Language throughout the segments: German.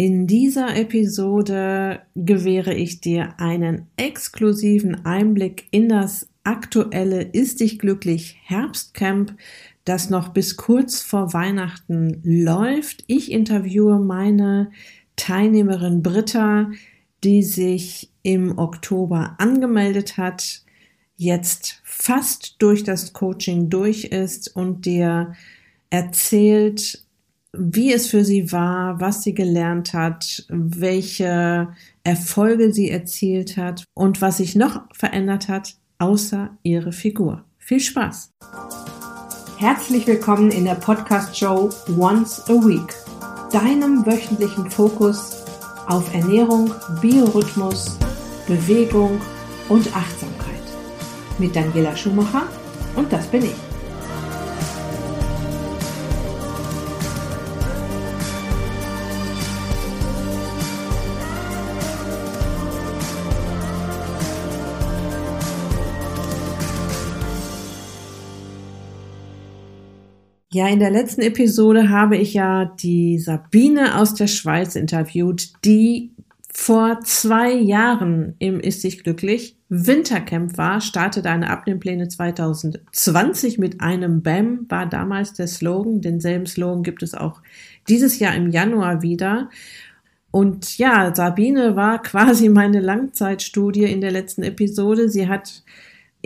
In dieser Episode gewähre ich dir einen exklusiven Einblick in das aktuelle Ist dich glücklich Herbstcamp, das noch bis kurz vor Weihnachten läuft. Ich interviewe meine Teilnehmerin Britta, die sich im Oktober angemeldet hat, jetzt fast durch das Coaching durch ist und dir erzählt, wie es für sie war, was sie gelernt hat, welche Erfolge sie erzielt hat und was sich noch verändert hat, außer ihre Figur. Viel Spaß! Herzlich willkommen in der Podcast-Show Once a Week, deinem wöchentlichen Fokus auf Ernährung, Biorhythmus, Bewegung und Achtsamkeit. Mit Daniela Schumacher und das bin ich. Ja, in der letzten Episode habe ich ja die Sabine aus der Schweiz interviewt, die vor zwei Jahren im Ist dich glücklich Wintercamp war, startete eine Abnehmpläne 2020 mit einem BAM, war damals der Slogan. Denselben Slogan gibt es auch dieses Jahr im Januar wieder. Und ja, Sabine war quasi meine Langzeitstudie in der letzten Episode. Sie hat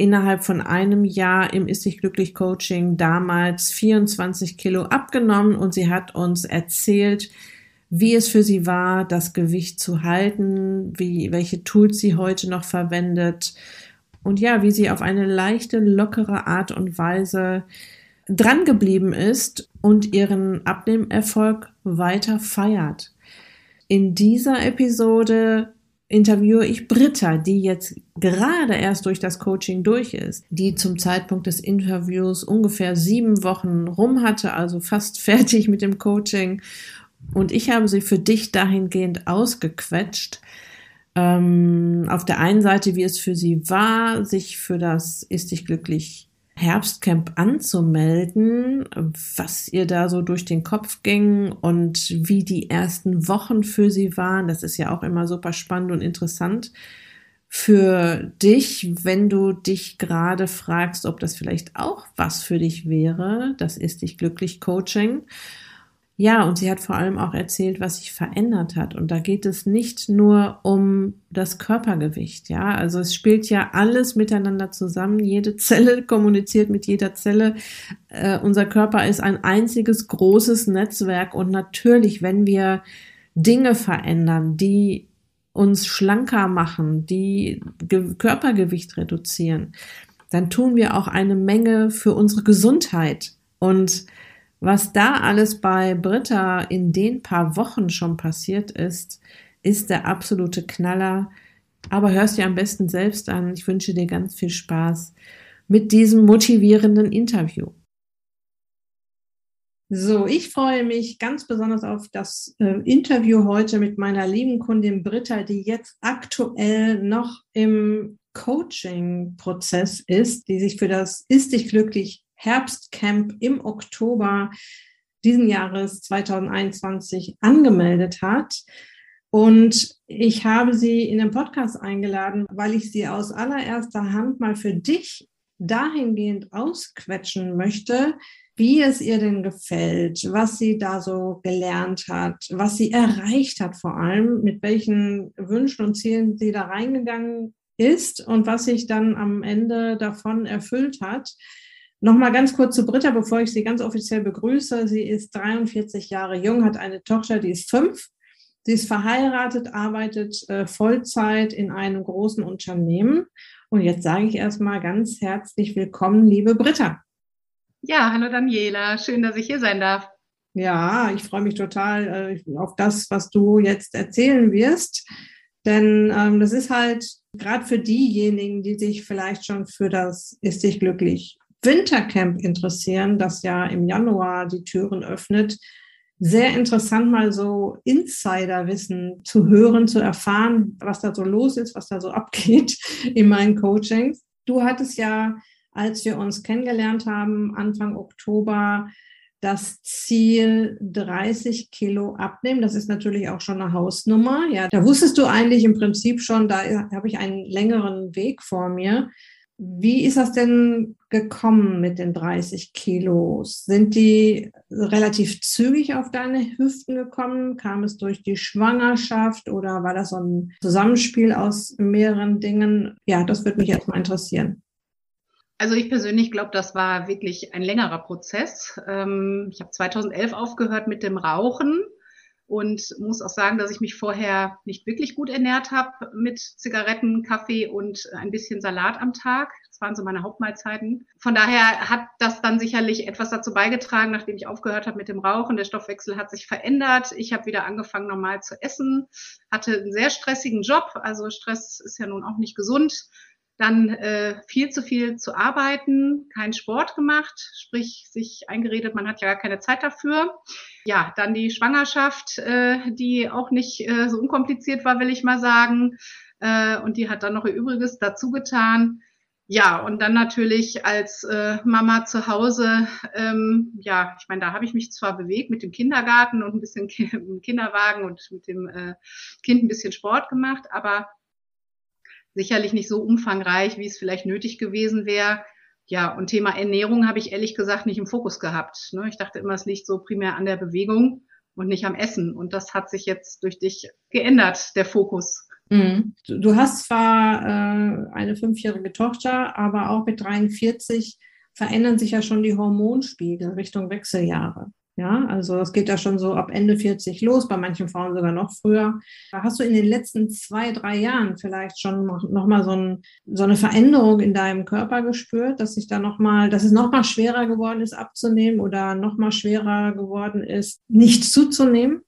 innerhalb von einem Jahr im Ist dich glücklich Coaching damals 24 Kilo abgenommen und sie hat uns erzählt, wie es für sie war, das Gewicht zu halten, wie, welche Tools sie heute noch verwendet und ja, wie sie auf eine leichte, lockere Art und Weise dran geblieben ist und ihren Abnehmerfolg weiter feiert. In dieser Episode interviewe ich Britta, die jetzt gerade erst durch das Coaching durch ist, die zum Zeitpunkt des Interviews ungefähr sieben Wochen rum hatte, also fast fertig mit dem Coaching. Und ich habe sie für dich dahingehend ausgequetscht. Ähm, auf der einen Seite, wie es für sie war, sich für das Ist dich glücklich Herbstcamp anzumelden, was ihr da so durch den Kopf ging und wie die ersten Wochen für sie waren. Das ist ja auch immer super spannend und interessant für dich, wenn du dich gerade fragst, ob das vielleicht auch was für dich wäre. Das ist dich glücklich Coaching. Ja, und sie hat vor allem auch erzählt, was sich verändert hat. Und da geht es nicht nur um das Körpergewicht, ja. Also es spielt ja alles miteinander zusammen. Jede Zelle kommuniziert mit jeder Zelle. Äh, unser Körper ist ein einziges großes Netzwerk. Und natürlich, wenn wir Dinge verändern, die uns schlanker machen, die Ge Körpergewicht reduzieren, dann tun wir auch eine Menge für unsere Gesundheit. Und was da alles bei Britta in den paar Wochen schon passiert ist, ist der absolute Knaller. Aber hörst dir am besten selbst an. Ich wünsche dir ganz viel Spaß mit diesem motivierenden Interview. So, ich freue mich ganz besonders auf das äh, Interview heute mit meiner lieben Kundin Britta, die jetzt aktuell noch im Coaching-Prozess ist, die sich für das Ist dich glücklich Herbstcamp im Oktober diesen Jahres 2021 angemeldet hat. Und ich habe sie in den Podcast eingeladen, weil ich sie aus allererster Hand mal für dich dahingehend ausquetschen möchte, wie es ihr denn gefällt, was sie da so gelernt hat, was sie erreicht hat vor allem, mit welchen Wünschen und Zielen sie da reingegangen ist und was sich dann am Ende davon erfüllt hat. Nochmal ganz kurz zu Britta, bevor ich sie ganz offiziell begrüße. Sie ist 43 Jahre jung, hat eine Tochter, die ist fünf. Sie ist verheiratet, arbeitet äh, Vollzeit in einem großen Unternehmen. Und jetzt sage ich erstmal ganz herzlich willkommen, liebe Britta. Ja, hallo Daniela, schön, dass ich hier sein darf. Ja, ich freue mich total äh, auf das, was du jetzt erzählen wirst. Denn ähm, das ist halt gerade für diejenigen, die sich vielleicht schon für das Ist dich glücklich Wintercamp interessieren, das ja im Januar die Türen öffnet, sehr interessant, mal so Insiderwissen zu hören, zu erfahren, was da so los ist, was da so abgeht in meinen Coachings. Du hattest ja, als wir uns kennengelernt haben, Anfang Oktober, das Ziel 30 Kilo abnehmen. Das ist natürlich auch schon eine Hausnummer. Ja, da wusstest du eigentlich im Prinzip schon, da habe ich einen längeren Weg vor mir. Wie ist das denn gekommen mit den 30 Kilos? Sind die relativ zügig auf deine Hüften gekommen? Kam es durch die Schwangerschaft oder war das so ein Zusammenspiel aus mehreren Dingen? Ja, das würde mich erstmal interessieren. Also ich persönlich glaube, das war wirklich ein längerer Prozess. Ähm, ich habe 2011 aufgehört mit dem Rauchen und muss auch sagen, dass ich mich vorher nicht wirklich gut ernährt habe mit Zigaretten, Kaffee und ein bisschen Salat am Tag. Waren so meine Hauptmahlzeiten. Von daher hat das dann sicherlich etwas dazu beigetragen, nachdem ich aufgehört habe mit dem Rauchen. Der Stoffwechsel hat sich verändert. Ich habe wieder angefangen, normal zu essen, hatte einen sehr stressigen Job. Also Stress ist ja nun auch nicht gesund dann äh, viel zu viel zu arbeiten, keinen Sport gemacht, sprich sich eingeredet, man hat ja gar keine Zeit dafür. Ja, dann die Schwangerschaft, äh, die auch nicht äh, so unkompliziert war, will ich mal sagen. Äh, und die hat dann noch ihr Übriges dazu getan. Ja, und dann natürlich als äh, Mama zu Hause, ähm, ja, ich meine, da habe ich mich zwar bewegt mit dem Kindergarten und ein bisschen im Kinderwagen und mit dem äh, Kind ein bisschen Sport gemacht, aber sicherlich nicht so umfangreich, wie es vielleicht nötig gewesen wäre. Ja, und Thema Ernährung habe ich ehrlich gesagt nicht im Fokus gehabt. Ne? Ich dachte immer, es liegt so primär an der Bewegung und nicht am Essen. Und das hat sich jetzt durch dich geändert, der Fokus. Mhm. Du hast zwar äh, eine fünfjährige Tochter, aber auch mit 43 verändern sich ja schon die Hormonspiegel Richtung Wechseljahre. Ja, also es geht ja schon so ab Ende 40 los, bei manchen Frauen sogar noch früher. Hast du in den letzten zwei, drei Jahren vielleicht schon noch mal so, ein, so eine Veränderung in deinem Körper gespürt, dass sich da noch mal, dass es noch mal schwerer geworden ist abzunehmen oder noch mal schwerer geworden ist, nicht zuzunehmen?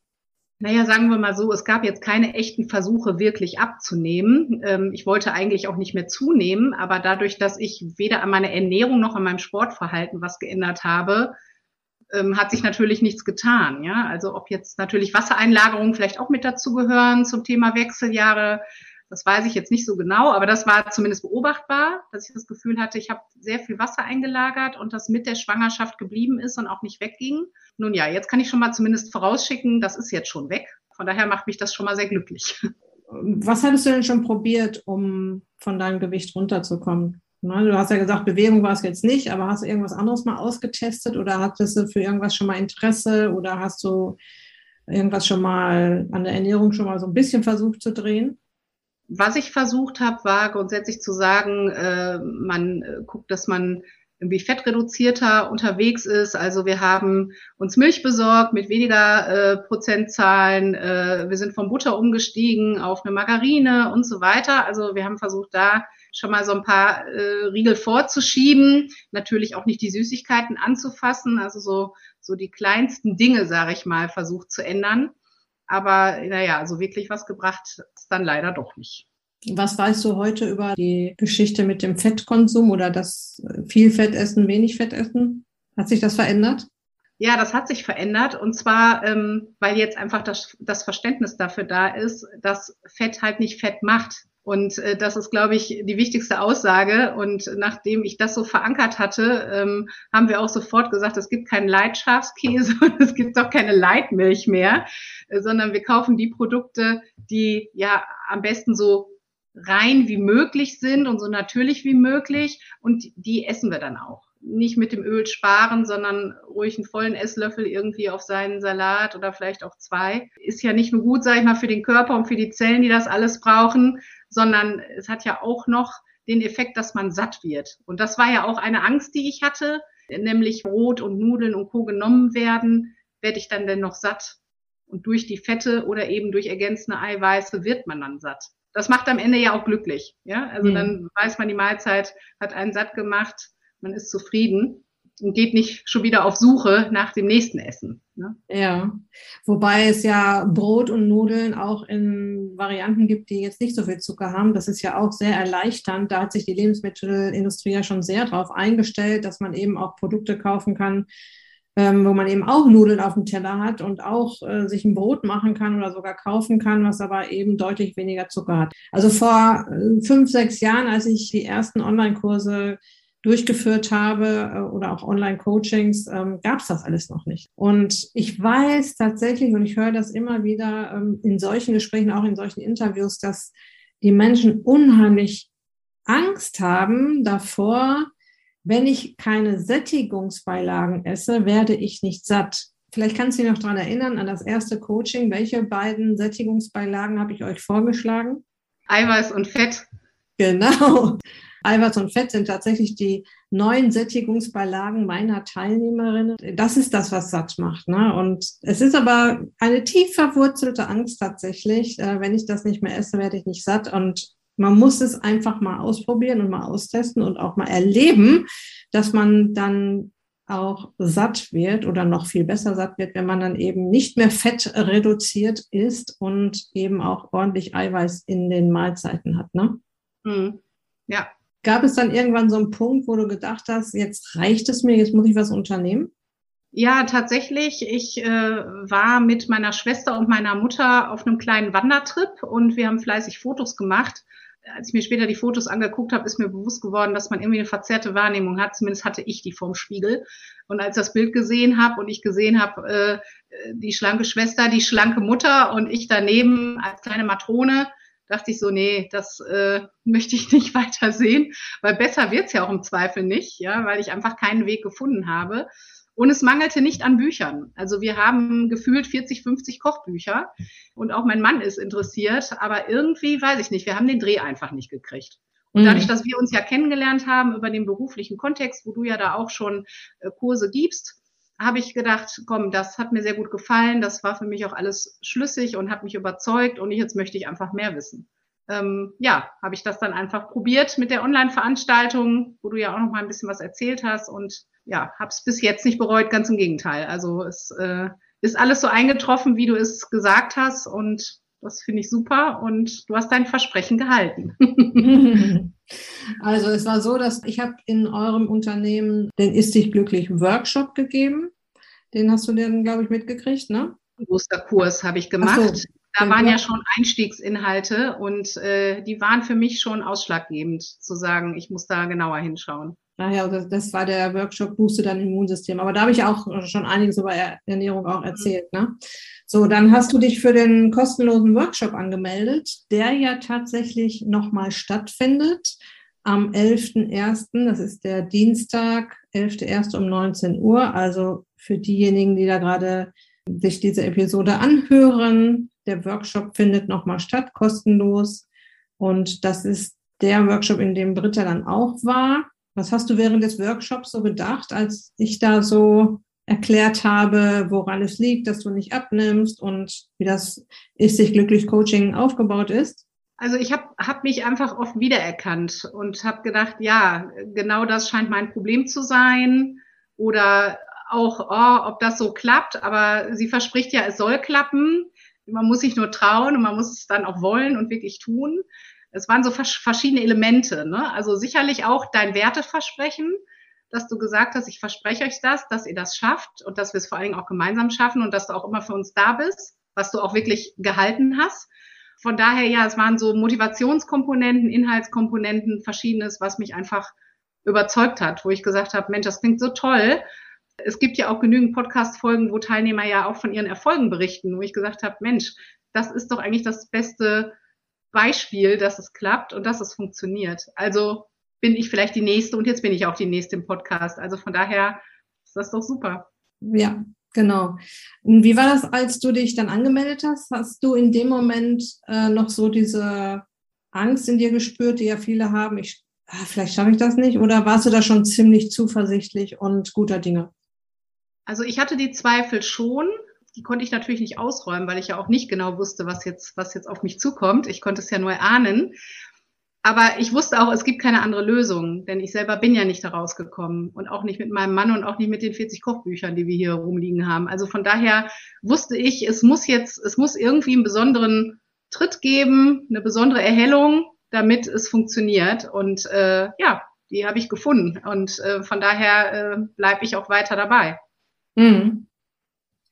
Naja, sagen wir mal so, es gab jetzt keine echten Versuche, wirklich abzunehmen. Ähm, ich wollte eigentlich auch nicht mehr zunehmen, aber dadurch, dass ich weder an meiner Ernährung noch an meinem Sportverhalten was geändert habe, ähm, hat sich natürlich nichts getan. Ja, also ob jetzt natürlich Wassereinlagerungen vielleicht auch mit dazu gehören zum Thema Wechseljahre, das weiß ich jetzt nicht so genau, aber das war zumindest beobachtbar, dass ich das Gefühl hatte, ich habe sehr viel Wasser eingelagert und das mit der Schwangerschaft geblieben ist und auch nicht wegging. Nun ja, jetzt kann ich schon mal zumindest vorausschicken, das ist jetzt schon weg. Von daher macht mich das schon mal sehr glücklich. Was hattest du denn schon probiert, um von deinem Gewicht runterzukommen? Ne, du hast ja gesagt, Bewegung war es jetzt nicht, aber hast du irgendwas anderes mal ausgetestet oder hattest du für irgendwas schon mal Interesse oder hast du irgendwas schon mal an der Ernährung schon mal so ein bisschen versucht zu drehen? Was ich versucht habe, war grundsätzlich zu sagen, äh, man äh, guckt, dass man irgendwie fettreduzierter unterwegs ist. Also wir haben uns Milch besorgt mit weniger äh, Prozentzahlen. Äh, wir sind von Butter umgestiegen auf eine Margarine und so weiter. Also wir haben versucht, da schon mal so ein paar äh, Riegel vorzuschieben, natürlich auch nicht die Süßigkeiten anzufassen, also so, so die kleinsten Dinge, sage ich mal, versucht zu ändern. Aber naja, so wirklich was gebracht ist dann leider doch nicht. Was weißt du heute über die Geschichte mit dem Fettkonsum oder das viel Fett essen, wenig Fett essen? Hat sich das verändert? Ja, das hat sich verändert und zwar, ähm, weil jetzt einfach das, das Verständnis dafür da ist, dass Fett halt nicht Fett macht. Und äh, das ist, glaube ich, die wichtigste Aussage. Und nachdem ich das so verankert hatte, ähm, haben wir auch sofort gesagt, es gibt keinen Leitschafskäse und es gibt auch keine Leitmilch mehr, äh, sondern wir kaufen die Produkte, die ja am besten so rein wie möglich sind und so natürlich wie möglich. Und die essen wir dann auch. Nicht mit dem Öl sparen, sondern ruhig einen vollen Esslöffel irgendwie auf seinen Salat oder vielleicht auch zwei. Ist ja nicht nur gut, sage ich mal, für den Körper und für die Zellen, die das alles brauchen, sondern es hat ja auch noch den Effekt, dass man satt wird. Und das war ja auch eine Angst, die ich hatte, nämlich Brot und Nudeln und Co. genommen werden, werde ich dann denn noch satt? Und durch die Fette oder eben durch ergänzende Eiweiße wird man dann satt. Das macht am Ende ja auch glücklich. Ja, also mhm. dann weiß man, die Mahlzeit hat einen satt gemacht, man ist zufrieden und geht nicht schon wieder auf Suche nach dem nächsten Essen. Ne? Ja, wobei es ja Brot und Nudeln auch in Varianten gibt, die jetzt nicht so viel Zucker haben. Das ist ja auch sehr erleichternd. Da hat sich die Lebensmittelindustrie ja schon sehr darauf eingestellt, dass man eben auch Produkte kaufen kann, ähm, wo man eben auch Nudeln auf dem Teller hat und auch äh, sich ein Brot machen kann oder sogar kaufen kann, was aber eben deutlich weniger Zucker hat. Also vor äh, fünf, sechs Jahren, als ich die ersten Online-Kurse durchgeführt habe äh, oder auch Online-Coachings, ähm, gab es das alles noch nicht. Und ich weiß tatsächlich, und ich höre das immer wieder ähm, in solchen Gesprächen, auch in solchen Interviews, dass die Menschen unheimlich Angst haben davor, wenn ich keine Sättigungsbeilagen esse, werde ich nicht satt. Vielleicht kannst du dich noch daran erinnern, an das erste Coaching. Welche beiden Sättigungsbeilagen habe ich euch vorgeschlagen? Eiweiß und Fett. Genau. Eiweiß und Fett sind tatsächlich die neuen Sättigungsbeilagen meiner Teilnehmerinnen. Das ist das, was satt macht. Ne? Und es ist aber eine tief verwurzelte Angst tatsächlich. Äh, wenn ich das nicht mehr esse, werde ich nicht satt. Und man muss es einfach mal ausprobieren und mal austesten und auch mal erleben, dass man dann auch satt wird oder noch viel besser satt wird, wenn man dann eben nicht mehr Fett reduziert ist und eben auch ordentlich Eiweiß in den Mahlzeiten hat. Ne? Mhm. Ja, Gab es dann irgendwann so einen Punkt, wo du gedacht hast, jetzt reicht es mir, jetzt muss ich was unternehmen? Ja, tatsächlich. Ich äh, war mit meiner Schwester und meiner Mutter auf einem kleinen Wandertrip und wir haben fleißig Fotos gemacht. Als ich mir später die Fotos angeguckt habe, ist mir bewusst geworden, dass man irgendwie eine verzerrte Wahrnehmung hat. Zumindest hatte ich die vorm Spiegel. Und als das Bild gesehen habe und ich gesehen habe, äh, die schlanke Schwester, die schlanke Mutter und ich daneben als kleine Matrone, dachte ich so, nee, das äh, möchte ich nicht weiter sehen, weil besser wird's ja auch im Zweifel nicht, ja, weil ich einfach keinen Weg gefunden habe. Und es mangelte nicht an Büchern. Also wir haben gefühlt 40, 50 Kochbücher und auch mein Mann ist interessiert, aber irgendwie weiß ich nicht, wir haben den Dreh einfach nicht gekriegt. Und mhm. dadurch, dass wir uns ja kennengelernt haben über den beruflichen Kontext, wo du ja da auch schon äh, Kurse gibst, habe ich gedacht, komm, das hat mir sehr gut gefallen, das war für mich auch alles schlüssig und hat mich überzeugt und jetzt möchte ich einfach mehr wissen. Ähm, ja, habe ich das dann einfach probiert mit der Online-Veranstaltung, wo du ja auch noch mal ein bisschen was erzählt hast und ja, habe es bis jetzt nicht bereut, ganz im Gegenteil. Also es äh, ist alles so eingetroffen, wie du es gesagt hast und das finde ich super und du hast dein Versprechen gehalten. Also es war so, dass ich habe in eurem Unternehmen den Ist dich glücklich Workshop gegeben. Den hast du dann, glaube ich, mitgekriegt, ne? Osterkurs habe ich gemacht. So, da waren ja schon Einstiegsinhalte und äh, die waren für mich schon ausschlaggebend, zu sagen, ich muss da genauer hinschauen. Naja, das, das war der Workshop Booste dein Immunsystem. Aber da habe ich auch schon einiges über Ernährung auch erzählt. Ne? So, dann hast du dich für den kostenlosen Workshop angemeldet, der ja tatsächlich nochmal stattfindet am 11.01., das ist der Dienstag, 11.01. um 19 Uhr. Also für diejenigen, die da gerade sich diese Episode anhören, der Workshop findet nochmal statt, kostenlos. Und das ist der Workshop, in dem Britta dann auch war. Was hast du während des Workshops so gedacht, als ich da so erklärt habe, woran es liegt, dass du nicht abnimmst und wie das ist sich glücklich Coaching aufgebaut ist? Also ich habe hab mich einfach oft wiedererkannt und habe gedacht, ja, genau das scheint mein Problem zu sein oder auch, oh, ob das so klappt, aber sie verspricht ja, es soll klappen. Man muss sich nur trauen und man muss es dann auch wollen und wirklich tun. Es waren so verschiedene Elemente. Ne? Also sicherlich auch dein Werteversprechen, dass du gesagt hast, ich verspreche euch das, dass ihr das schafft und dass wir es vor allen Dingen auch gemeinsam schaffen und dass du auch immer für uns da bist, was du auch wirklich gehalten hast. Von daher, ja, es waren so Motivationskomponenten, Inhaltskomponenten, verschiedenes, was mich einfach überzeugt hat, wo ich gesagt habe, Mensch, das klingt so toll. Es gibt ja auch genügend Podcast-Folgen, wo Teilnehmer ja auch von ihren Erfolgen berichten, wo ich gesagt habe, Mensch, das ist doch eigentlich das beste Beispiel, dass es klappt und dass es funktioniert. Also bin ich vielleicht die nächste und jetzt bin ich auch die nächste im Podcast. Also von daher ist das doch super. Ja, genau. Und wie war das, als du dich dann angemeldet hast? Hast du in dem Moment äh, noch so diese Angst in dir gespürt, die ja viele haben? Ich, ah, vielleicht schaffe ich das nicht. Oder warst du da schon ziemlich zuversichtlich und guter Dinge? Also ich hatte die Zweifel schon. Die konnte ich natürlich nicht ausräumen, weil ich ja auch nicht genau wusste, was jetzt, was jetzt auf mich zukommt. Ich konnte es ja nur ahnen. Aber ich wusste auch, es gibt keine andere Lösung, denn ich selber bin ja nicht da rausgekommen und auch nicht mit meinem Mann und auch nicht mit den 40 Kochbüchern, die wir hier rumliegen haben. Also von daher wusste ich, es muss jetzt, es muss irgendwie einen besonderen Tritt geben, eine besondere Erhellung, damit es funktioniert. Und äh, ja, die habe ich gefunden. Und äh, von daher äh, bleibe ich auch weiter dabei. Mhm.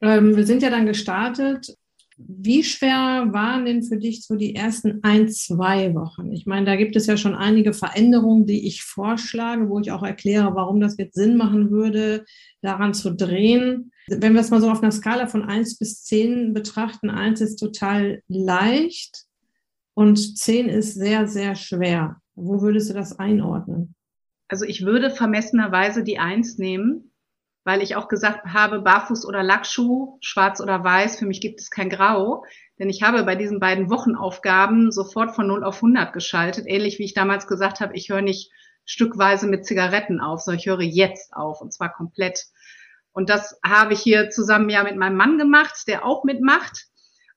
Ähm, wir sind ja dann gestartet Wie schwer waren denn für dich so die ersten ein, zwei Wochen? Ich meine, da gibt es ja schon einige Veränderungen, die ich vorschlage, wo ich auch erkläre, warum das jetzt Sinn machen würde, daran zu drehen. Wenn wir es mal so auf einer Skala von eins bis zehn betrachten, eins ist total leicht und zehn ist sehr, sehr schwer. Wo würdest du das einordnen? Also ich würde vermessenerweise die eins nehmen, weil ich auch gesagt habe, Barfuß oder Lackschuh, schwarz oder weiß, für mich gibt es kein Grau. Denn ich habe bei diesen beiden Wochenaufgaben sofort von 0 auf 100 geschaltet, ähnlich wie ich damals gesagt habe, ich höre nicht stückweise mit Zigaretten auf, sondern ich höre jetzt auf und zwar komplett. Und das habe ich hier zusammen ja mit meinem Mann gemacht, der auch mitmacht.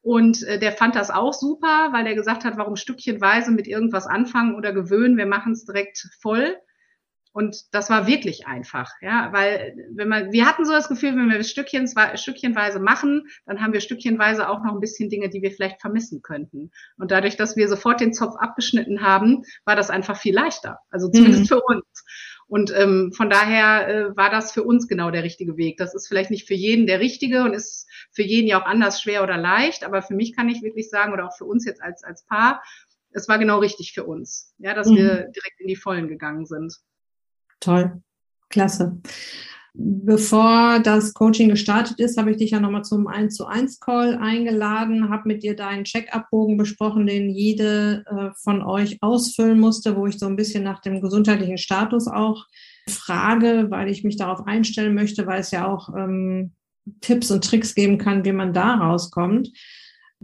Und äh, der fand das auch super, weil er gesagt hat, warum stückchenweise mit irgendwas anfangen oder gewöhnen, wir machen es direkt voll. Und das war wirklich einfach, ja, weil wenn man, wir hatten so das Gefühl, wenn wir Stückchen, stückchenweise machen, dann haben wir stückchenweise auch noch ein bisschen Dinge, die wir vielleicht vermissen könnten. Und dadurch, dass wir sofort den Zopf abgeschnitten haben, war das einfach viel leichter. Also zumindest mhm. für uns. Und ähm, von daher äh, war das für uns genau der richtige Weg. Das ist vielleicht nicht für jeden der richtige und ist für jeden ja auch anders schwer oder leicht, aber für mich kann ich wirklich sagen, oder auch für uns jetzt als, als Paar, es war genau richtig für uns, ja, dass mhm. wir direkt in die Vollen gegangen sind. Toll, klasse. Bevor das Coaching gestartet ist, habe ich dich ja nochmal zum 1 zu 1 Call eingeladen, habe mit dir deinen Check-up-Bogen besprochen, den jede äh, von euch ausfüllen musste, wo ich so ein bisschen nach dem gesundheitlichen Status auch frage, weil ich mich darauf einstellen möchte, weil es ja auch ähm, Tipps und Tricks geben kann, wie man da rauskommt.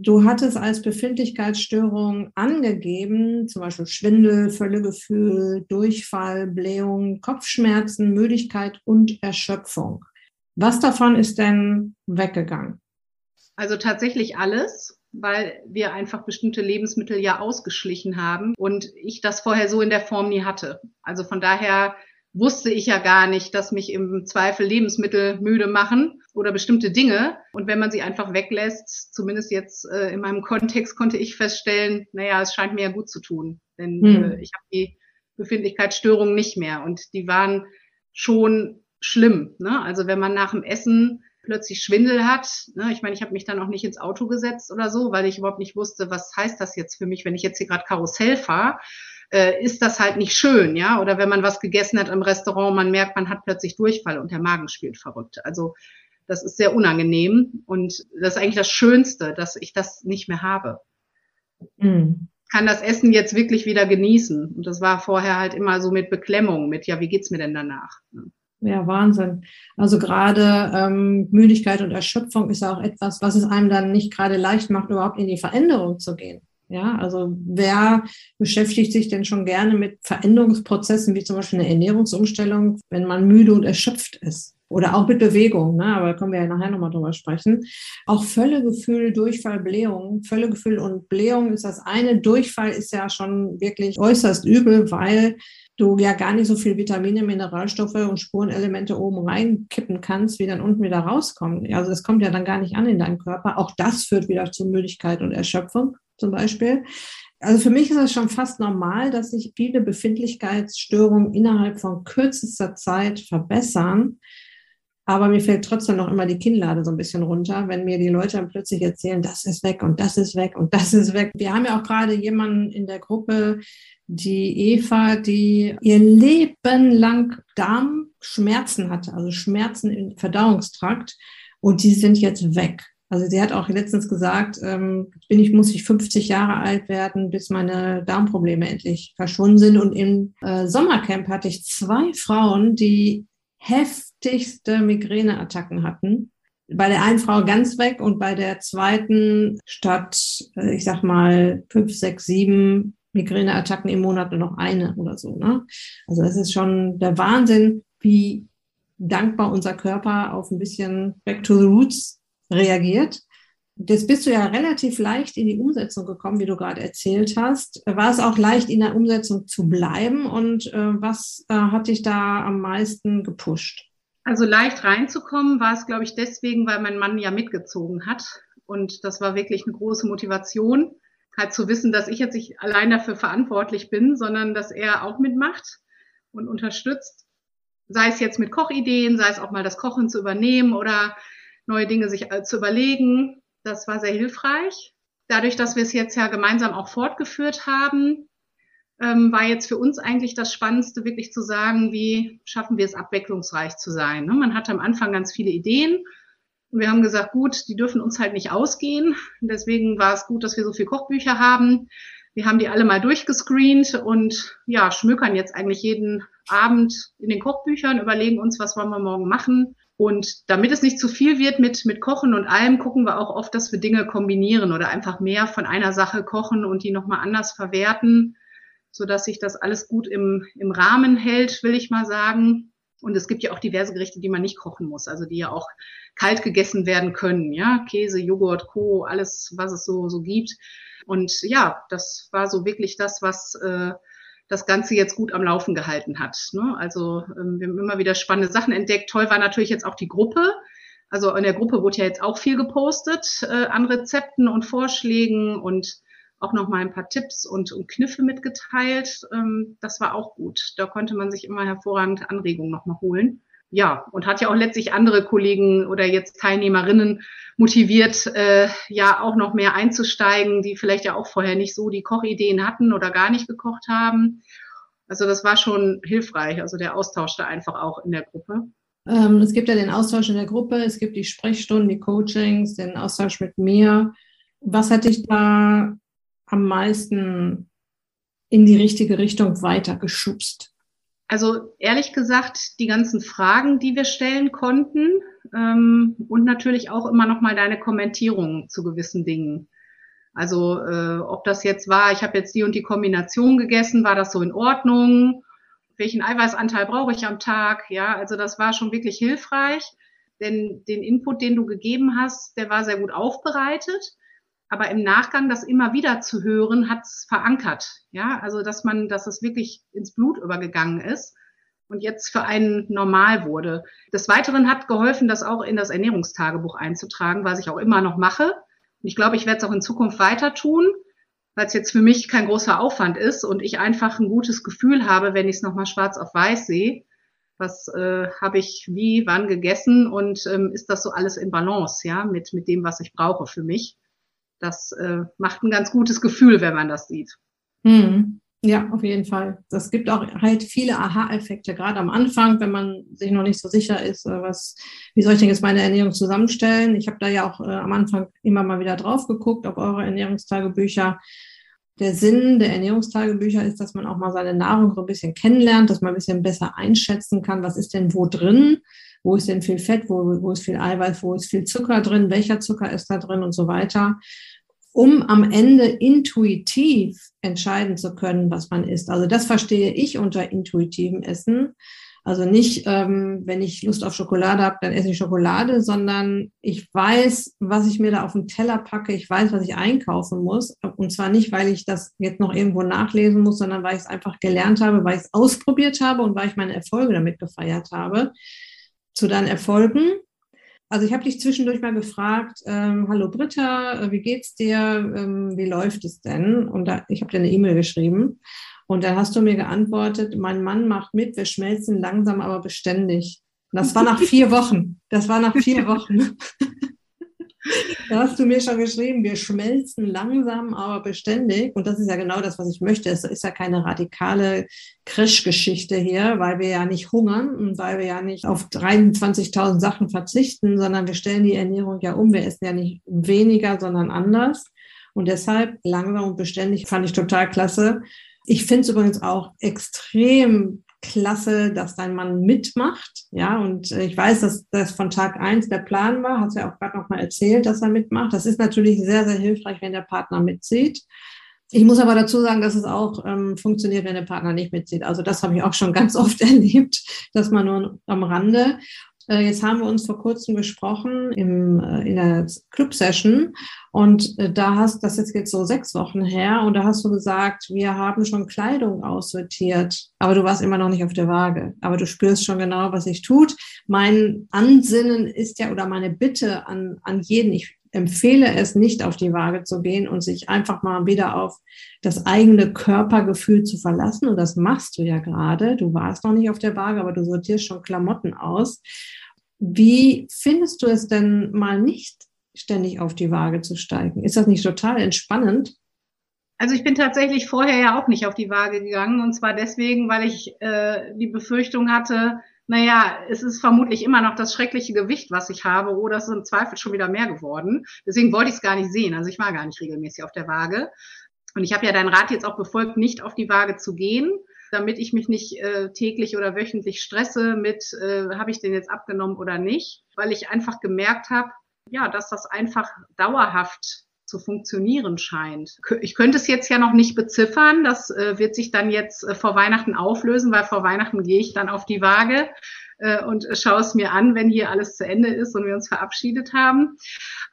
Du hattest als Befindlichkeitsstörung angegeben, zum Beispiel Schwindel, Völlegefühl, Durchfall, Blähung, Kopfschmerzen, Müdigkeit und Erschöpfung. Was davon ist denn weggegangen? Also tatsächlich alles, weil wir einfach bestimmte Lebensmittel ja ausgeschlichen haben und ich das vorher so in der Form nie hatte. Also von daher wusste ich ja gar nicht, dass mich im Zweifel Lebensmittel müde machen oder bestimmte Dinge. Und wenn man sie einfach weglässt, zumindest jetzt äh, in meinem Kontext, konnte ich feststellen, naja, es scheint mir ja gut zu tun. Denn hm. äh, ich habe die Befindlichkeitsstörungen nicht mehr. Und die waren schon schlimm. Ne? Also wenn man nach dem Essen plötzlich Schwindel hat. Ne? Ich meine, ich habe mich dann auch nicht ins Auto gesetzt oder so, weil ich überhaupt nicht wusste, was heißt das jetzt für mich, wenn ich jetzt hier gerade Karussell fahre äh, ist das halt nicht schön, ja. Oder wenn man was gegessen hat im Restaurant, man merkt, man hat plötzlich Durchfall und der Magen spielt verrückt. Also das ist sehr unangenehm und das ist eigentlich das Schönste, dass ich das nicht mehr habe. Mhm. Kann das Essen jetzt wirklich wieder genießen. Und das war vorher halt immer so mit Beklemmung, mit ja, wie geht's mir denn danach? Ja, Wahnsinn. Also gerade ähm, Müdigkeit und Erschöpfung ist ja auch etwas, was es einem dann nicht gerade leicht macht, überhaupt in die Veränderung zu gehen. Ja, also wer beschäftigt sich denn schon gerne mit Veränderungsprozessen, wie zum Beispiel eine Ernährungsumstellung, wenn man müde und erschöpft ist? Oder auch mit Bewegung, ne? aber da können wir ja nachher nochmal drüber sprechen. Auch Völlegefühl, Durchfall, Blähung. Völlegefühl und Blähung ist das eine. Durchfall ist ja schon wirklich äußerst übel, weil du ja gar nicht so viel Vitamine, Mineralstoffe und Spurenelemente oben reinkippen kannst, wie dann unten wieder rauskommen. Also es kommt ja dann gar nicht an in deinem Körper. Auch das führt wieder zu Müdigkeit und Erschöpfung zum Beispiel. Also für mich ist es schon fast normal, dass sich viele Befindlichkeitsstörungen innerhalb von kürzester Zeit verbessern. Aber mir fällt trotzdem noch immer die Kinnlade so ein bisschen runter, wenn mir die Leute dann plötzlich erzählen, das ist weg und das ist weg und das ist weg. Wir haben ja auch gerade jemanden in der Gruppe, die Eva, die ihr Leben lang Darmschmerzen hatte, also Schmerzen im Verdauungstrakt und die sind jetzt weg. Also sie hat auch letztens gesagt, ähm, bin ich, muss ich 50 Jahre alt werden, bis meine Darmprobleme endlich verschwunden sind. Und im äh, Sommercamp hatte ich zwei Frauen, die heftigste Migräneattacken hatten. Bei der einen Frau ganz weg und bei der zweiten statt, äh, ich sag mal, fünf, sechs, sieben Migräneattacken im Monat nur noch eine oder so. Ne? Also es ist schon der Wahnsinn, wie dankbar unser Körper auf ein bisschen Back to the Roots reagiert. Jetzt bist du ja relativ leicht in die Umsetzung gekommen, wie du gerade erzählt hast. War es auch leicht, in der Umsetzung zu bleiben? Und äh, was äh, hat dich da am meisten gepusht? Also leicht reinzukommen war es, glaube ich, deswegen, weil mein Mann ja mitgezogen hat. Und das war wirklich eine große Motivation, halt zu wissen, dass ich jetzt nicht allein dafür verantwortlich bin, sondern dass er auch mitmacht und unterstützt. Sei es jetzt mit Kochideen, sei es auch mal das Kochen zu übernehmen oder neue Dinge sich äh, zu überlegen. Das war sehr hilfreich. Dadurch, dass wir es jetzt ja gemeinsam auch fortgeführt haben, ähm, war jetzt für uns eigentlich das Spannendste, wirklich zu sagen, wie schaffen wir es, abwechslungsreich zu sein. Ne? Man hatte am Anfang ganz viele Ideen und wir haben gesagt, gut, die dürfen uns halt nicht ausgehen. Deswegen war es gut, dass wir so viele Kochbücher haben. Wir haben die alle mal durchgescreent und ja, schmökern jetzt eigentlich jeden Abend in den Kochbüchern, überlegen uns, was wollen wir morgen machen. Und damit es nicht zu viel wird mit, mit Kochen und allem, gucken wir auch oft, dass wir Dinge kombinieren oder einfach mehr von einer Sache kochen und die nochmal anders verwerten, so dass sich das alles gut im, im Rahmen hält, will ich mal sagen. Und es gibt ja auch diverse Gerichte, die man nicht kochen muss, also die ja auch kalt gegessen werden können, ja, Käse, Joghurt, Co, alles, was es so, so gibt. Und ja, das war so wirklich das, was äh, das Ganze jetzt gut am Laufen gehalten hat. Ne? Also ähm, wir haben immer wieder spannende Sachen entdeckt. Toll war natürlich jetzt auch die Gruppe. Also in der Gruppe wurde ja jetzt auch viel gepostet äh, an Rezepten und Vorschlägen und auch noch mal ein paar Tipps und, und Kniffe mitgeteilt. Ähm, das war auch gut. Da konnte man sich immer hervorragend Anregungen noch mal holen ja, und hat ja auch letztlich andere Kollegen oder jetzt Teilnehmerinnen motiviert, äh, ja auch noch mehr einzusteigen, die vielleicht ja auch vorher nicht so die Kochideen hatten oder gar nicht gekocht haben. Also das war schon hilfreich. Also der Austausch da einfach auch in der Gruppe. Ähm, es gibt ja den Austausch in der Gruppe, es gibt die Sprechstunden, die Coachings, den Austausch mit mir. Was hat dich da am meisten in die richtige Richtung weitergeschubst? Also ehrlich gesagt, die ganzen Fragen, die wir stellen konnten ähm, und natürlich auch immer noch mal deine Kommentierung zu gewissen Dingen. Also äh, ob das jetzt war, ich habe jetzt die und die Kombination gegessen, war das so in Ordnung? Welchen Eiweißanteil brauche ich am Tag? Ja, also das war schon wirklich hilfreich, denn den Input, den du gegeben hast, der war sehr gut aufbereitet aber im Nachgang das immer wieder zu hören, hat es verankert. Ja, also dass man, dass es wirklich ins Blut übergegangen ist und jetzt für einen normal wurde. Des Weiteren hat geholfen, das auch in das Ernährungstagebuch einzutragen, was ich auch immer noch mache. Und ich glaube, ich werde es auch in Zukunft weiter tun, weil es jetzt für mich kein großer Aufwand ist und ich einfach ein gutes Gefühl habe, wenn ich es nochmal schwarz auf weiß sehe. Was äh, habe ich wie, wann gegessen und ähm, ist das so alles in Balance, ja, mit, mit dem, was ich brauche für mich das äh, macht ein ganz gutes Gefühl, wenn man das sieht. Hm. Ja, auf jeden Fall. Das gibt auch halt viele Aha-Effekte, gerade am Anfang, wenn man sich noch nicht so sicher ist, äh, was, wie soll ich denn jetzt meine Ernährung zusammenstellen? Ich habe da ja auch äh, am Anfang immer mal wieder drauf geguckt, ob eure Ernährungstagebücher der Sinn der Ernährungstagebücher ist, dass man auch mal seine Nahrung so ein bisschen kennenlernt, dass man ein bisschen besser einschätzen kann, was ist denn wo drin, wo ist denn viel Fett, wo, wo ist viel Eiweiß, wo ist viel Zucker drin, welcher Zucker ist da drin und so weiter um am Ende intuitiv entscheiden zu können, was man isst. Also das verstehe ich unter intuitivem Essen. Also nicht, ähm, wenn ich Lust auf Schokolade habe, dann esse ich Schokolade, sondern ich weiß, was ich mir da auf den Teller packe. Ich weiß, was ich einkaufen muss. Und zwar nicht, weil ich das jetzt noch irgendwo nachlesen muss, sondern weil ich es einfach gelernt habe, weil ich es ausprobiert habe und weil ich meine Erfolge damit gefeiert habe. Zu deinen Erfolgen also ich habe dich zwischendurch mal gefragt, ähm, hallo Britta, äh, wie geht's dir? Ähm, wie läuft es denn? Und da, ich habe dir eine E-Mail geschrieben und dann hast du mir geantwortet, mein Mann macht mit, wir schmelzen langsam, aber beständig. Und das war nach vier Wochen. Das war nach vier Wochen. Da hast du mir schon geschrieben, wir schmelzen langsam, aber beständig. Und das ist ja genau das, was ich möchte. Es ist ja keine radikale Crash-Geschichte hier, weil wir ja nicht hungern und weil wir ja nicht auf 23.000 Sachen verzichten, sondern wir stellen die Ernährung ja um. Wir essen ja nicht weniger, sondern anders. Und deshalb langsam und beständig fand ich total klasse. Ich finde es übrigens auch extrem klasse, dass dein Mann mitmacht. Ja, und äh, ich weiß, dass das von Tag eins der Plan war. Hast ja auch gerade noch mal erzählt, dass er mitmacht. Das ist natürlich sehr, sehr hilfreich, wenn der Partner mitzieht. Ich muss aber dazu sagen, dass es auch ähm, funktioniert, wenn der Partner nicht mitzieht. Also das habe ich auch schon ganz oft erlebt, dass man nur am Rande. Äh, jetzt haben wir uns vor kurzem gesprochen im, äh, in der Club-Session und äh, da hast, das jetzt so sechs Wochen her und da hast du gesagt, wir haben schon Kleidung aussortiert, aber du warst immer noch nicht auf der Waage. Aber du spürst schon genau, was sich tut. Mein Ansinnen ist ja oder meine Bitte an, an jeden, ich empfehle es nicht auf die Waage zu gehen und sich einfach mal wieder auf das eigene Körpergefühl zu verlassen. Und das machst du ja gerade. Du warst noch nicht auf der Waage, aber du sortierst schon Klamotten aus. Wie findest du es denn mal nicht ständig auf die Waage zu steigen? Ist das nicht total entspannend? Also ich bin tatsächlich vorher ja auch nicht auf die Waage gegangen und zwar deswegen, weil ich äh, die Befürchtung hatte, naja, es ist vermutlich immer noch das schreckliche Gewicht, was ich habe, oder es ist im Zweifel schon wieder mehr geworden. Deswegen wollte ich es gar nicht sehen. Also ich war gar nicht regelmäßig auf der Waage. Und ich habe ja deinen Rat jetzt auch befolgt, nicht auf die Waage zu gehen, damit ich mich nicht äh, täglich oder wöchentlich stresse mit, äh, habe ich den jetzt abgenommen oder nicht, weil ich einfach gemerkt habe, ja, dass das einfach dauerhaft zu funktionieren scheint. Ich könnte es jetzt ja noch nicht beziffern. Das äh, wird sich dann jetzt äh, vor Weihnachten auflösen, weil vor Weihnachten gehe ich dann auf die Waage äh, und schaue es mir an, wenn hier alles zu Ende ist und wir uns verabschiedet haben.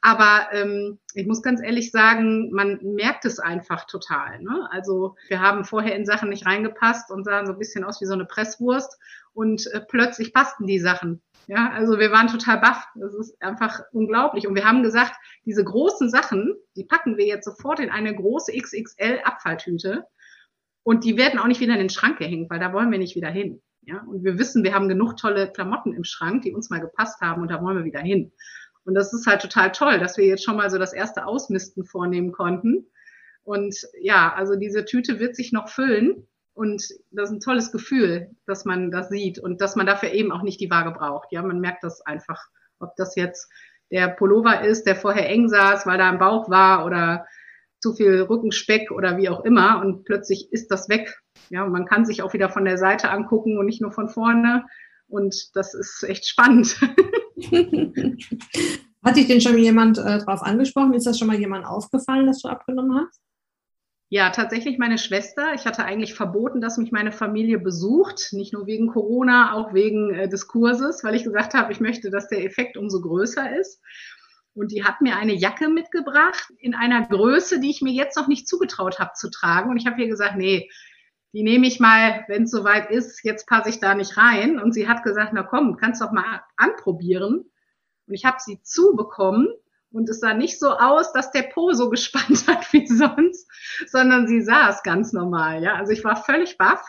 Aber ähm, ich muss ganz ehrlich sagen, man merkt es einfach total. Ne? Also wir haben vorher in Sachen nicht reingepasst und sahen so ein bisschen aus wie so eine Presswurst und äh, plötzlich passten die Sachen. Ja, also wir waren total baff. Das ist einfach unglaublich. Und wir haben gesagt, diese großen Sachen, die packen wir jetzt sofort in eine große XXL Abfalltüte. Und die werden auch nicht wieder in den Schrank gehängt, weil da wollen wir nicht wieder hin. Ja, und wir wissen, wir haben genug tolle Klamotten im Schrank, die uns mal gepasst haben und da wollen wir wieder hin. Und das ist halt total toll, dass wir jetzt schon mal so das erste Ausmisten vornehmen konnten. Und ja, also diese Tüte wird sich noch füllen. Und das ist ein tolles Gefühl, dass man das sieht und dass man dafür eben auch nicht die Waage braucht. Ja, man merkt das einfach, ob das jetzt der Pullover ist, der vorher eng saß, weil da ein Bauch war oder zu viel Rückenspeck oder wie auch immer und plötzlich ist das weg. Ja, man kann sich auch wieder von der Seite angucken und nicht nur von vorne und das ist echt spannend. Hat dich denn schon jemand äh, darauf angesprochen? Ist das schon mal jemand aufgefallen, dass du abgenommen hast? Ja, tatsächlich meine Schwester. Ich hatte eigentlich verboten, dass mich meine Familie besucht, nicht nur wegen Corona, auch wegen äh, des Kurses, weil ich gesagt habe, ich möchte, dass der Effekt umso größer ist. Und die hat mir eine Jacke mitgebracht in einer Größe, die ich mir jetzt noch nicht zugetraut habe zu tragen. Und ich habe ihr gesagt, nee, die nehme ich mal, wenn es soweit ist, jetzt passe ich da nicht rein. Und sie hat gesagt, na komm, kannst doch mal anprobieren. Und ich habe sie zubekommen und es sah nicht so aus, dass der Po so gespannt hat wie sonst, sondern sie saß ganz normal. Ja, also ich war völlig baff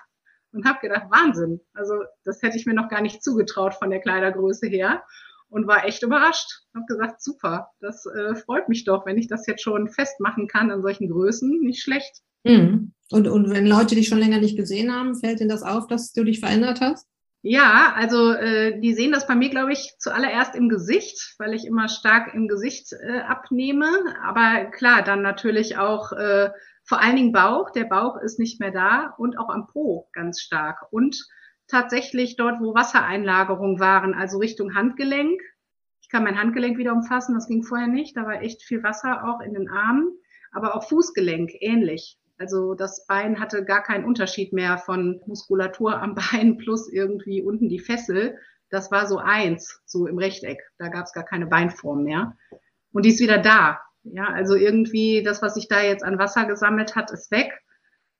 und habe gedacht, Wahnsinn. Also das hätte ich mir noch gar nicht zugetraut von der Kleidergröße her und war echt überrascht. Habe gesagt, super, das äh, freut mich doch, wenn ich das jetzt schon festmachen kann an solchen Größen, nicht schlecht. Mhm. Und, und wenn Leute dich schon länger nicht gesehen haben, fällt ihnen das auf, dass du dich verändert hast? Ja, also äh, die sehen das bei mir, glaube ich, zuallererst im Gesicht, weil ich immer stark im Gesicht äh, abnehme. Aber klar, dann natürlich auch äh, vor allen Dingen Bauch. Der Bauch ist nicht mehr da und auch am Po ganz stark. Und tatsächlich dort, wo Wassereinlagerungen waren, also Richtung Handgelenk. Ich kann mein Handgelenk wieder umfassen, das ging vorher nicht. Da war echt viel Wasser auch in den Armen, aber auch Fußgelenk ähnlich. Also das Bein hatte gar keinen Unterschied mehr von Muskulatur am Bein plus irgendwie unten die Fessel. Das war so eins, so im Rechteck. Da gab es gar keine Beinform mehr. Und die ist wieder da. Ja, also irgendwie das, was sich da jetzt an Wasser gesammelt hat, ist weg.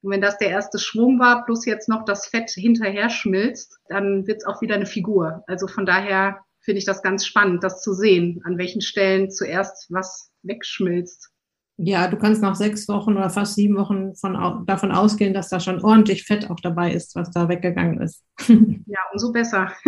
Und wenn das der erste Schwung war, plus jetzt noch das Fett hinterher schmilzt, dann wird es auch wieder eine Figur. Also von daher finde ich das ganz spannend, das zu sehen, an welchen Stellen zuerst was wegschmilzt. Ja, du kannst nach sechs Wochen oder fast sieben Wochen von, davon ausgehen, dass da schon ordentlich Fett auch dabei ist, was da weggegangen ist. Ja, umso besser.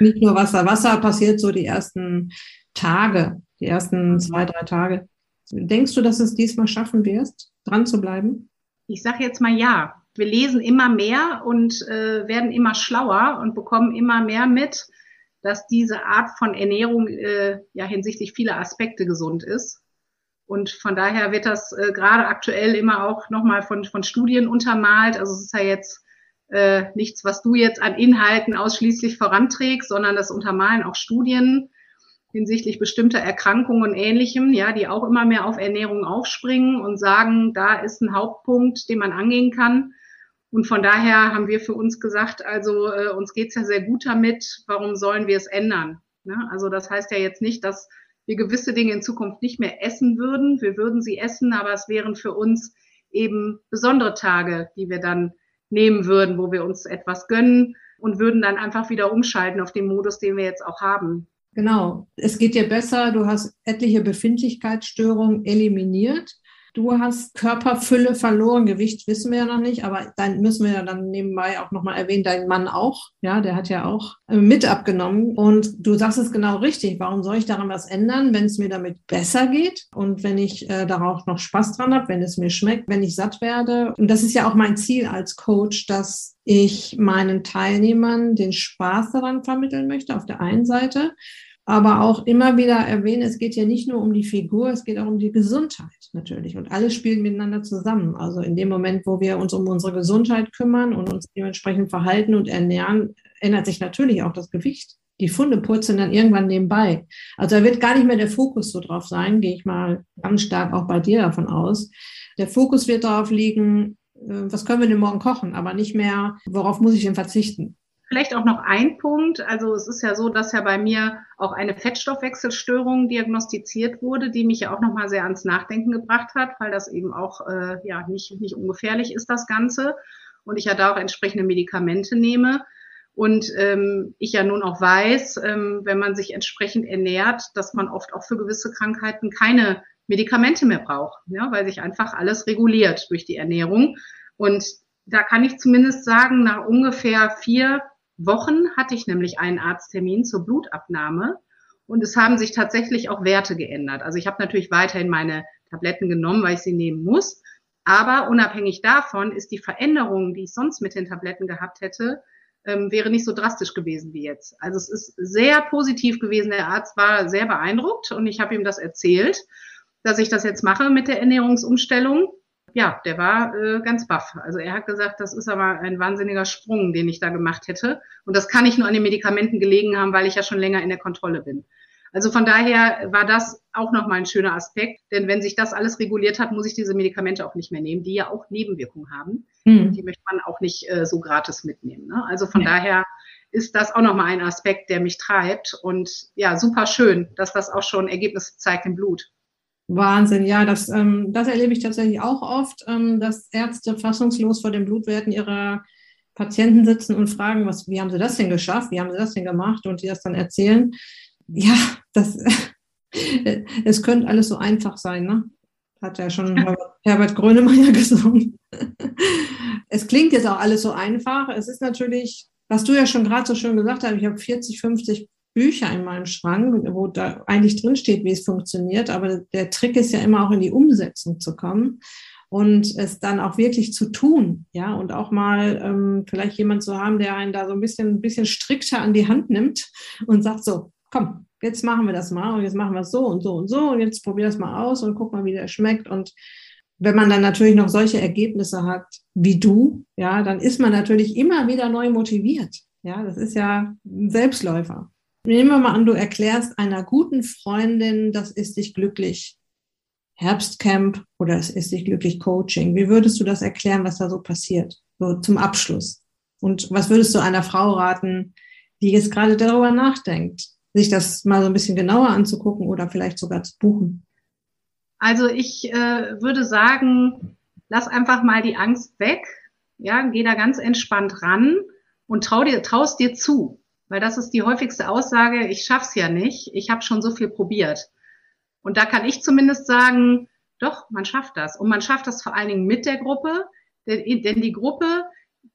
Nicht nur Wasser. Wasser passiert so die ersten Tage, die ersten zwei, drei Tage. Denkst du, dass es diesmal schaffen wirst, dran zu bleiben? Ich sage jetzt mal ja. Wir lesen immer mehr und äh, werden immer schlauer und bekommen immer mehr mit, dass diese Art von Ernährung äh, ja hinsichtlich vieler Aspekte gesund ist. Und von daher wird das äh, gerade aktuell immer auch nochmal von, von Studien untermalt. Also es ist ja jetzt äh, nichts, was du jetzt an Inhalten ausschließlich voranträgst, sondern das untermalen auch Studien hinsichtlich bestimmter Erkrankungen und Ähnlichem, ja, die auch immer mehr auf Ernährung aufspringen und sagen, da ist ein Hauptpunkt, den man angehen kann. Und von daher haben wir für uns gesagt, also äh, uns geht's ja sehr gut damit, warum sollen wir es ändern? Ne? Also das heißt ja jetzt nicht, dass wir gewisse Dinge in Zukunft nicht mehr essen würden. Wir würden sie essen, aber es wären für uns eben besondere Tage, die wir dann nehmen würden, wo wir uns etwas gönnen und würden dann einfach wieder umschalten auf den Modus, den wir jetzt auch haben. Genau, es geht dir besser, du hast etliche Befindlichkeitsstörungen eliminiert. Du hast Körperfülle verloren, Gewicht wissen wir ja noch nicht, aber dann müssen wir ja dann nebenbei auch nochmal erwähnen, dein Mann auch, ja, der hat ja auch äh, mit abgenommen. Und du sagst es genau richtig. Warum soll ich daran was ändern, wenn es mir damit besser geht und wenn ich äh, darauf noch Spaß dran habe, wenn es mir schmeckt, wenn ich satt werde? Und das ist ja auch mein Ziel als Coach, dass ich meinen Teilnehmern den Spaß daran vermitteln möchte, auf der einen Seite aber auch immer wieder erwähnen, es geht ja nicht nur um die Figur, es geht auch um die Gesundheit natürlich. Und alles spielt miteinander zusammen. Also in dem Moment, wo wir uns um unsere Gesundheit kümmern und uns dementsprechend verhalten und ernähren, ändert sich natürlich auch das Gewicht. Die Funde purzeln dann irgendwann nebenbei. Also da wird gar nicht mehr der Fokus so drauf sein, gehe ich mal ganz stark auch bei dir davon aus. Der Fokus wird darauf liegen, äh, was können wir denn morgen kochen, aber nicht mehr, worauf muss ich denn verzichten. Vielleicht auch noch ein Punkt. Also es ist ja so, dass ja bei mir auch eine Fettstoffwechselstörung diagnostiziert wurde, die mich ja auch nochmal sehr ans Nachdenken gebracht hat, weil das eben auch äh, ja nicht, nicht ungefährlich ist, das Ganze. Und ich ja da auch entsprechende Medikamente nehme. Und ähm, ich ja nun auch weiß, ähm, wenn man sich entsprechend ernährt, dass man oft auch für gewisse Krankheiten keine Medikamente mehr braucht, ja, weil sich einfach alles reguliert durch die Ernährung. Und da kann ich zumindest sagen, nach ungefähr vier Wochen hatte ich nämlich einen Arzttermin zur Blutabnahme und es haben sich tatsächlich auch Werte geändert. Also ich habe natürlich weiterhin meine Tabletten genommen, weil ich sie nehmen muss. Aber unabhängig davon ist die Veränderung, die ich sonst mit den Tabletten gehabt hätte, ähm, wäre nicht so drastisch gewesen wie jetzt. Also es ist sehr positiv gewesen. Der Arzt war sehr beeindruckt und ich habe ihm das erzählt, dass ich das jetzt mache mit der Ernährungsumstellung ja, der war äh, ganz baff. Also er hat gesagt, das ist aber ein wahnsinniger Sprung, den ich da gemacht hätte. Und das kann nicht nur an den Medikamenten gelegen haben, weil ich ja schon länger in der Kontrolle bin. Also von daher war das auch nochmal ein schöner Aspekt, denn wenn sich das alles reguliert hat, muss ich diese Medikamente auch nicht mehr nehmen, die ja auch Nebenwirkungen haben. Mhm. Die möchte man auch nicht äh, so gratis mitnehmen. Ne? Also von ja. daher ist das auch nochmal ein Aspekt, der mich treibt. Und ja, super schön, dass das auch schon Ergebnisse zeigt im Blut. Wahnsinn, ja, das, ähm, das erlebe ich tatsächlich auch oft, ähm, dass Ärzte fassungslos vor den Blutwerten ihrer Patienten sitzen und fragen, was, wie haben sie das denn geschafft, wie haben sie das denn gemacht und die das dann erzählen. Ja, das, es könnte alles so einfach sein, ne? Hat ja schon Herbert Grönemeyer gesungen. es klingt jetzt auch alles so einfach. Es ist natürlich, was du ja schon gerade so schön gesagt hast, ich habe 40, 50 Bücher in meinem Schrank, wo da eigentlich drin steht, wie es funktioniert. Aber der Trick ist ja immer auch in die Umsetzung zu kommen und es dann auch wirklich zu tun, ja, und auch mal ähm, vielleicht jemand zu haben, der einen da so ein bisschen, ein bisschen strikter an die Hand nimmt und sagt so, komm, jetzt machen wir das mal und jetzt machen wir es so und so und so und jetzt probier das mal aus und guck mal, wie der schmeckt und wenn man dann natürlich noch solche Ergebnisse hat wie du, ja, dann ist man natürlich immer wieder neu motiviert. Ja, das ist ja ein Selbstläufer. Nehmen wir mal an, du erklärst einer guten Freundin, das ist dich glücklich. Herbstcamp oder es ist dich glücklich Coaching. Wie würdest du das erklären, was da so passiert? So zum Abschluss. Und was würdest du einer Frau raten, die jetzt gerade darüber nachdenkt, sich das mal so ein bisschen genauer anzugucken oder vielleicht sogar zu buchen? Also ich äh, würde sagen, lass einfach mal die Angst weg. Ja, geh da ganz entspannt ran und trau dir, traust dir zu. Weil das ist die häufigste Aussage, ich schaff's ja nicht, ich habe schon so viel probiert. Und da kann ich zumindest sagen, doch, man schafft das. Und man schafft das vor allen Dingen mit der Gruppe, denn, denn die Gruppe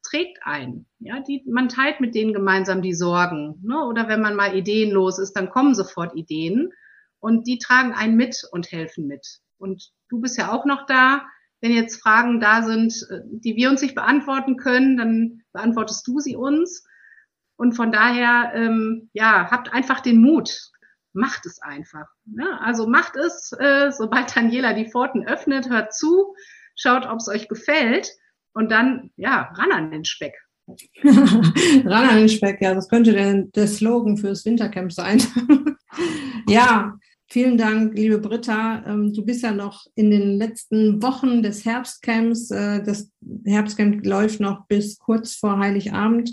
trägt ein. Ja, die, man teilt mit denen gemeinsam die Sorgen. Ne? Oder wenn man mal ideenlos ist, dann kommen sofort Ideen. Und die tragen einen mit und helfen mit. Und du bist ja auch noch da. Wenn jetzt Fragen da sind, äh, die wir uns nicht beantworten können, dann beantwortest du sie uns. Und von daher, ähm, ja, habt einfach den Mut. Macht es einfach. Ne? Also macht es, äh, sobald Daniela die Pforten öffnet, hört zu, schaut, ob es euch gefällt und dann, ja, ran an den Speck. ran an den Speck, ja, das könnte der, der Slogan fürs Wintercamp sein. ja, Vielen Dank, liebe Britta. Ähm, du bist ja noch in den letzten Wochen des Herbstcamps. Äh, das Herbstcamp läuft noch bis kurz vor Heiligabend.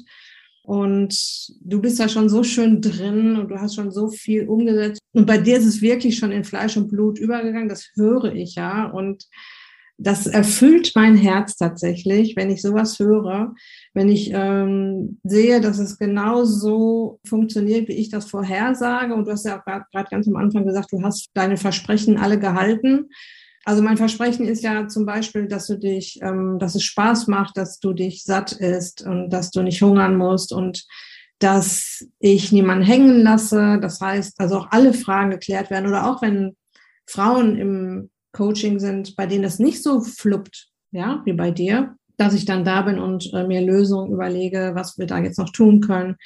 Und du bist da schon so schön drin und du hast schon so viel umgesetzt. Und bei dir ist es wirklich schon in Fleisch und Blut übergegangen. Das höre ich ja. Und das erfüllt mein Herz tatsächlich, wenn ich sowas höre, wenn ich ähm, sehe, dass es genau so funktioniert, wie ich das vorhersage. Und du hast ja auch gerade ganz am Anfang gesagt, du hast deine Versprechen alle gehalten. Also mein Versprechen ist ja zum Beispiel, dass du dich, ähm, dass es Spaß macht, dass du dich satt isst und dass du nicht hungern musst und dass ich niemanden hängen lasse. Das heißt, also auch alle Fragen geklärt werden oder auch wenn Frauen im Coaching sind, bei denen das nicht so fluppt, ja, wie bei dir, dass ich dann da bin und äh, mir Lösungen überlege, was wir da jetzt noch tun können.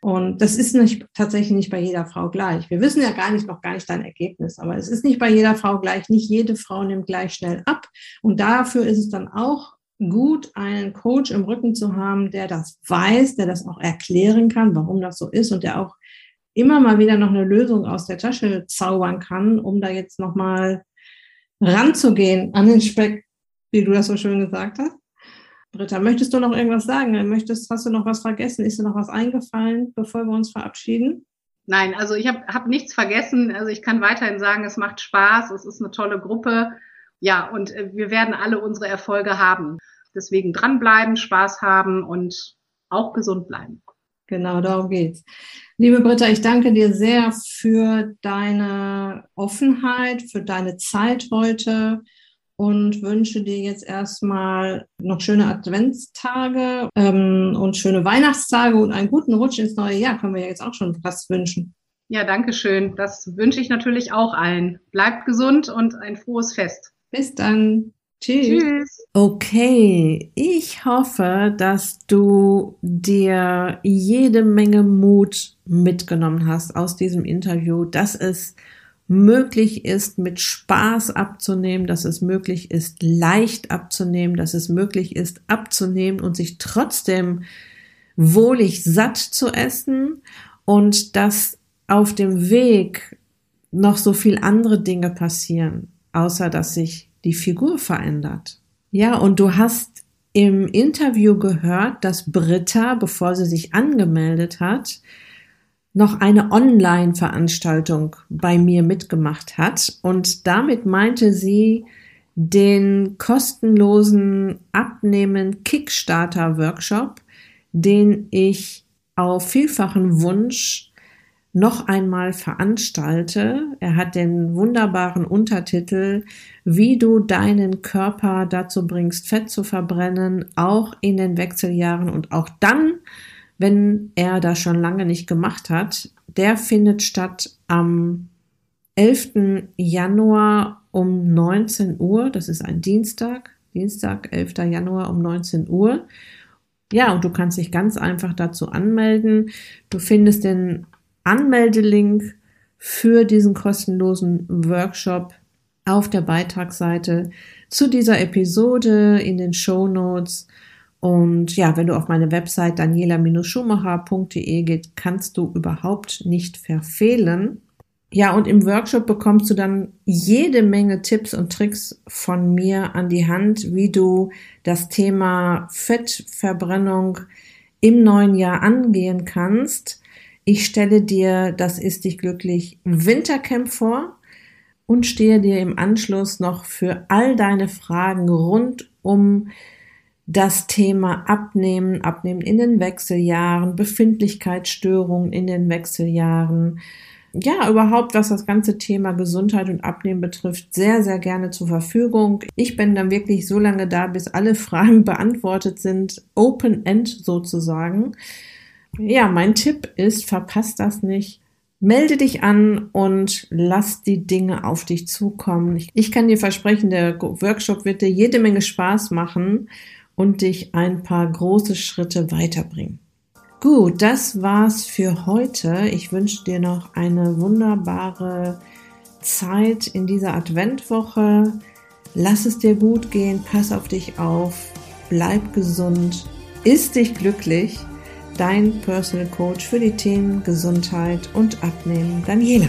Und das ist nicht, tatsächlich nicht bei jeder Frau gleich. Wir wissen ja gar nicht, noch gar nicht dein Ergebnis, aber es ist nicht bei jeder Frau gleich. Nicht jede Frau nimmt gleich schnell ab. Und dafür ist es dann auch gut, einen Coach im Rücken zu haben, der das weiß, der das auch erklären kann, warum das so ist und der auch immer mal wieder noch eine Lösung aus der Tasche zaubern kann, um da jetzt nochmal ranzugehen an den Speck, wie du das so schön gesagt hast. Britta, möchtest du noch irgendwas sagen? Möchtest, hast du noch was vergessen? Ist dir noch was eingefallen, bevor wir uns verabschieden? Nein, also ich habe hab nichts vergessen. Also ich kann weiterhin sagen, es macht Spaß, es ist eine tolle Gruppe. Ja, und äh, wir werden alle unsere Erfolge haben. Deswegen dranbleiben, Spaß haben und auch gesund bleiben. Genau, darum geht's. Liebe Britta, ich danke dir sehr für deine Offenheit, für deine Zeit heute und wünsche dir jetzt erstmal noch schöne Adventstage ähm, und schöne Weihnachtstage und einen guten Rutsch ins neue Jahr. Können wir ja jetzt auch schon fast wünschen. Ja, danke schön. Das wünsche ich natürlich auch allen. Bleibt gesund und ein frohes Fest. Bis dann. Tschüss. Tschüss. Okay, ich hoffe, dass du dir jede Menge Mut mitgenommen hast aus diesem Interview, dass es möglich ist, mit Spaß abzunehmen, dass es möglich ist, leicht abzunehmen, dass es möglich ist, abzunehmen und sich trotzdem wohlig satt zu essen und dass auf dem Weg noch so viel andere Dinge passieren, außer dass sich die Figur verändert. Ja, und du hast im Interview gehört, dass Britta, bevor sie sich angemeldet hat, noch eine Online-Veranstaltung bei mir mitgemacht hat. Und damit meinte sie den kostenlosen Abnehmen Kickstarter Workshop, den ich auf vielfachen Wunsch noch einmal veranstalte. Er hat den wunderbaren Untertitel, wie du deinen Körper dazu bringst, Fett zu verbrennen, auch in den Wechseljahren und auch dann, wenn er das schon lange nicht gemacht hat. Der findet statt am 11. Januar um 19 Uhr. Das ist ein Dienstag. Dienstag, 11. Januar um 19 Uhr. Ja, und du kannst dich ganz einfach dazu anmelden. Du findest den Anmeldelink für diesen kostenlosen Workshop auf der Beitragsseite zu dieser Episode in den Show Notes. Und ja, wenn du auf meine Website daniela-schumacher.de geht, kannst du überhaupt nicht verfehlen. Ja, und im Workshop bekommst du dann jede Menge Tipps und Tricks von mir an die Hand, wie du das Thema Fettverbrennung im neuen Jahr angehen kannst. Ich stelle dir das Ist dich glücklich Wintercamp vor und stehe dir im Anschluss noch für all deine Fragen rund um das Thema Abnehmen, Abnehmen in den Wechseljahren, Befindlichkeitsstörungen in den Wechseljahren, ja, überhaupt, was das ganze Thema Gesundheit und Abnehmen betrifft, sehr, sehr gerne zur Verfügung. Ich bin dann wirklich so lange da, bis alle Fragen beantwortet sind, Open End sozusagen. Ja, mein Tipp ist, verpasst das nicht. Melde dich an und lass die Dinge auf dich zukommen. Ich kann dir versprechen, der Workshop wird dir jede Menge Spaß machen und dich ein paar große Schritte weiterbringen. Gut, das war's für heute. Ich wünsche dir noch eine wunderbare Zeit in dieser Adventwoche. Lass es dir gut gehen, pass auf dich auf, bleib gesund, ist dich glücklich. Dein Personal Coach für die Themen Gesundheit und Abnehmen, Daniela.